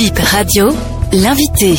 Bip Radio, l'invité.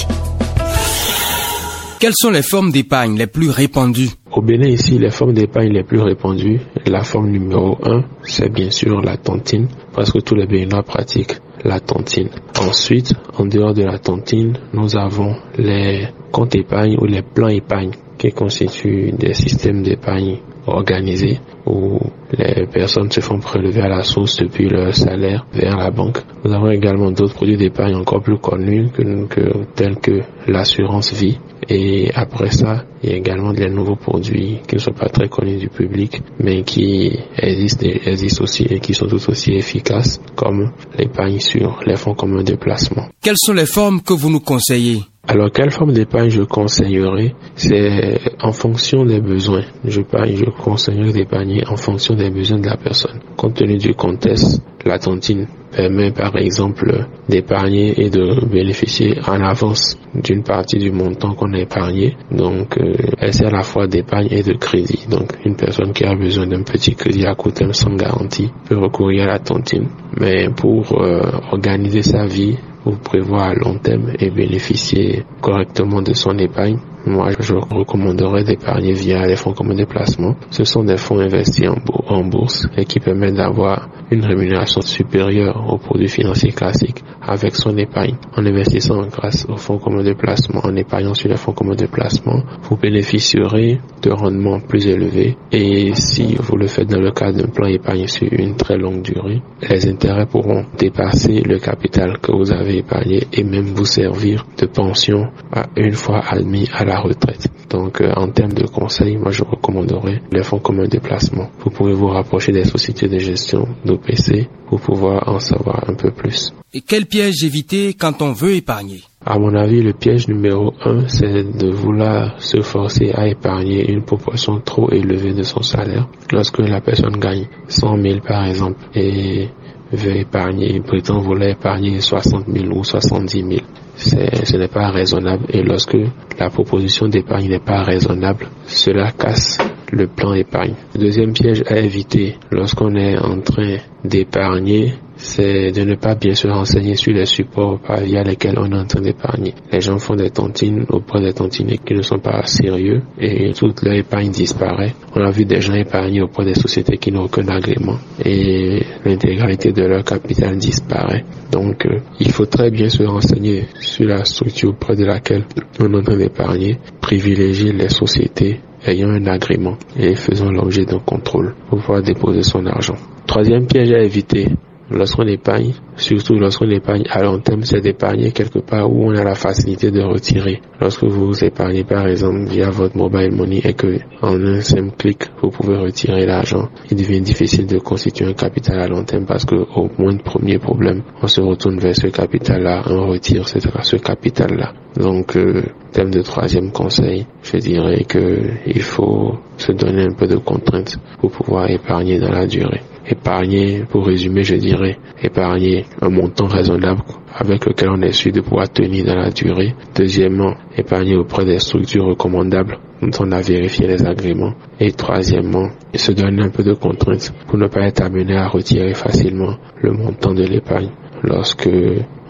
Quelles sont les formes d'épargne les plus répandues? Au Bénin ici, les formes d'épargne les plus répandues, la forme numéro 1, c'est bien sûr la tontine, parce que tous les Béninois pratiquent la tontine. Ensuite, en dehors de la tontine, nous avons les comptes épargne ou les plans épargne qui constituent des systèmes d'épargne organisés où les personnes se font prélever à la source depuis leur salaire vers la banque. Nous avons également d'autres produits d'épargne encore plus connus que, tels que l'assurance vie. Et après ça, il y a également des nouveaux produits qui ne sont pas très connus du public, mais qui existent, existent aussi et qui sont tout aussi efficaces, comme l'épargne sur les fonds communs de placement. Quelles sont les formes que vous nous conseillez? Alors, quelle forme d'épargne je conseillerais? C'est en fonction des besoins. Je, je conseillerais d'épargner en fonction des besoins de la personne. Compte tenu du contexte, la tontine permet par exemple d'épargner et de bénéficier en avance d'une partie du montant qu'on a épargné. Donc, euh, elle sert à la fois d'épargne et de crédit. Donc, une personne qui a besoin d'un petit crédit à court terme sans garantie peut recourir à la tontine. Mais pour euh, organiser sa vie, ou prévoir à long terme et bénéficier correctement de son épargne, moi, je recommanderais d'épargner via les fonds communs de placement. Ce sont des fonds investis en, bourse et qui permettent d'avoir une rémunération supérieure aux produits financiers classiques avec son épargne. En investissant grâce aux fonds communs de placement, en épargnant sur les fonds communs de placement, vous bénéficierez de rendements plus élevés et si vous le faites dans le cadre d'un plan épargne sur une très longue durée, les intérêts pourront dépasser le capital que vous avez épargné et même vous servir de pension à une fois admis à la retraite. Donc en termes de conseils, moi je recommanderais les fonds communs de placement. Vous pouvez vous rapprocher des sociétés de gestion d'OPC pour pouvoir en savoir un peu plus. Et quel piège éviter quand on veut épargner? À mon avis, le piège numéro un, c'est de vouloir se forcer à épargner une proportion trop élevée de son salaire. Lorsque la personne gagne 100 000 par exemple et veut épargner, prétend vouloir épargner 60 000 ou 70 000 ce n'est pas raisonnable et lorsque la proposition d'épargne n'est pas raisonnable, cela casse le plan épargne. deuxième piège à éviter lorsqu'on est en train d'épargner, c'est de ne pas bien se renseigner sur les supports via lesquels on est en train d'épargner. Les gens font des tontines auprès des tontines qui ne sont pas sérieux et toute leur épargne disparaît. On a vu des gens épargner auprès des sociétés qui n'ont aucun agrément et l'intégralité de leur capital disparaît. Donc, euh, il faut très bien se renseigner sur la structure auprès de laquelle on est en train d'épargner, privilégier les sociétés ayant un agrément et faisant l'objet d'un contrôle pour pouvoir déposer son argent. Troisième piège à éviter, lorsqu'on épargne, surtout lorsqu'on épargne à long terme, c'est d'épargner quelque part où on a la facilité de retirer. Lorsque vous épargnez par exemple via votre mobile money et que en un simple clic vous pouvez retirer l'argent, il devient difficile de constituer un capital à long terme parce que au moins de premier problème, on se retourne vers ce capital-là, on retire ce capital-là. Donc, euh, thème de troisième conseil, je dirais que il faut se donner un peu de contraintes pour pouvoir épargner dans la durée épargner, pour résumer, je dirais, épargner un montant raisonnable avec lequel on est sûr de pouvoir tenir dans la durée. Deuxièmement, épargner auprès des structures recommandables dont on a vérifié les agréments. Et troisièmement, se donner un peu de contraintes pour ne pas être amené à retirer facilement le montant de l'épargne lorsque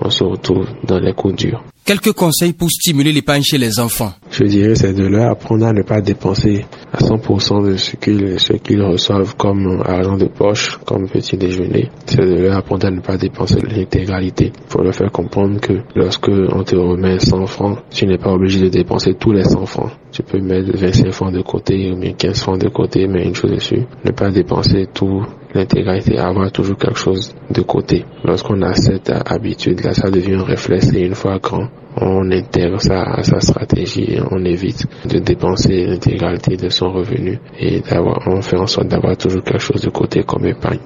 on se retrouve dans les coups durs. Quelques conseils pour stimuler l'épargne chez les enfants. Je dirais c'est de leur apprendre à ne pas dépenser à 100% de ce qu'ils reçoivent comme argent de poche, comme petit déjeuner. C'est de leur apprendre à ne pas dépenser l'intégralité. Il faut leur faire comprendre que lorsque on te remet 100 francs, tu n'es pas obligé de dépenser tous les 100 francs. Tu peux mettre 25 francs de côté ou bien 15 francs de côté, mais une chose dessus, ne pas dépenser tout l'intégralité, avoir toujours quelque chose de côté. Lorsqu'on a cette habitude-là, ça devient un réflexe et une fois grand, on intègre ça à sa stratégie on évite de dépenser l'intégralité de son revenu et d'avoir, on fait en sorte d'avoir toujours quelque chose de côté comme épargne.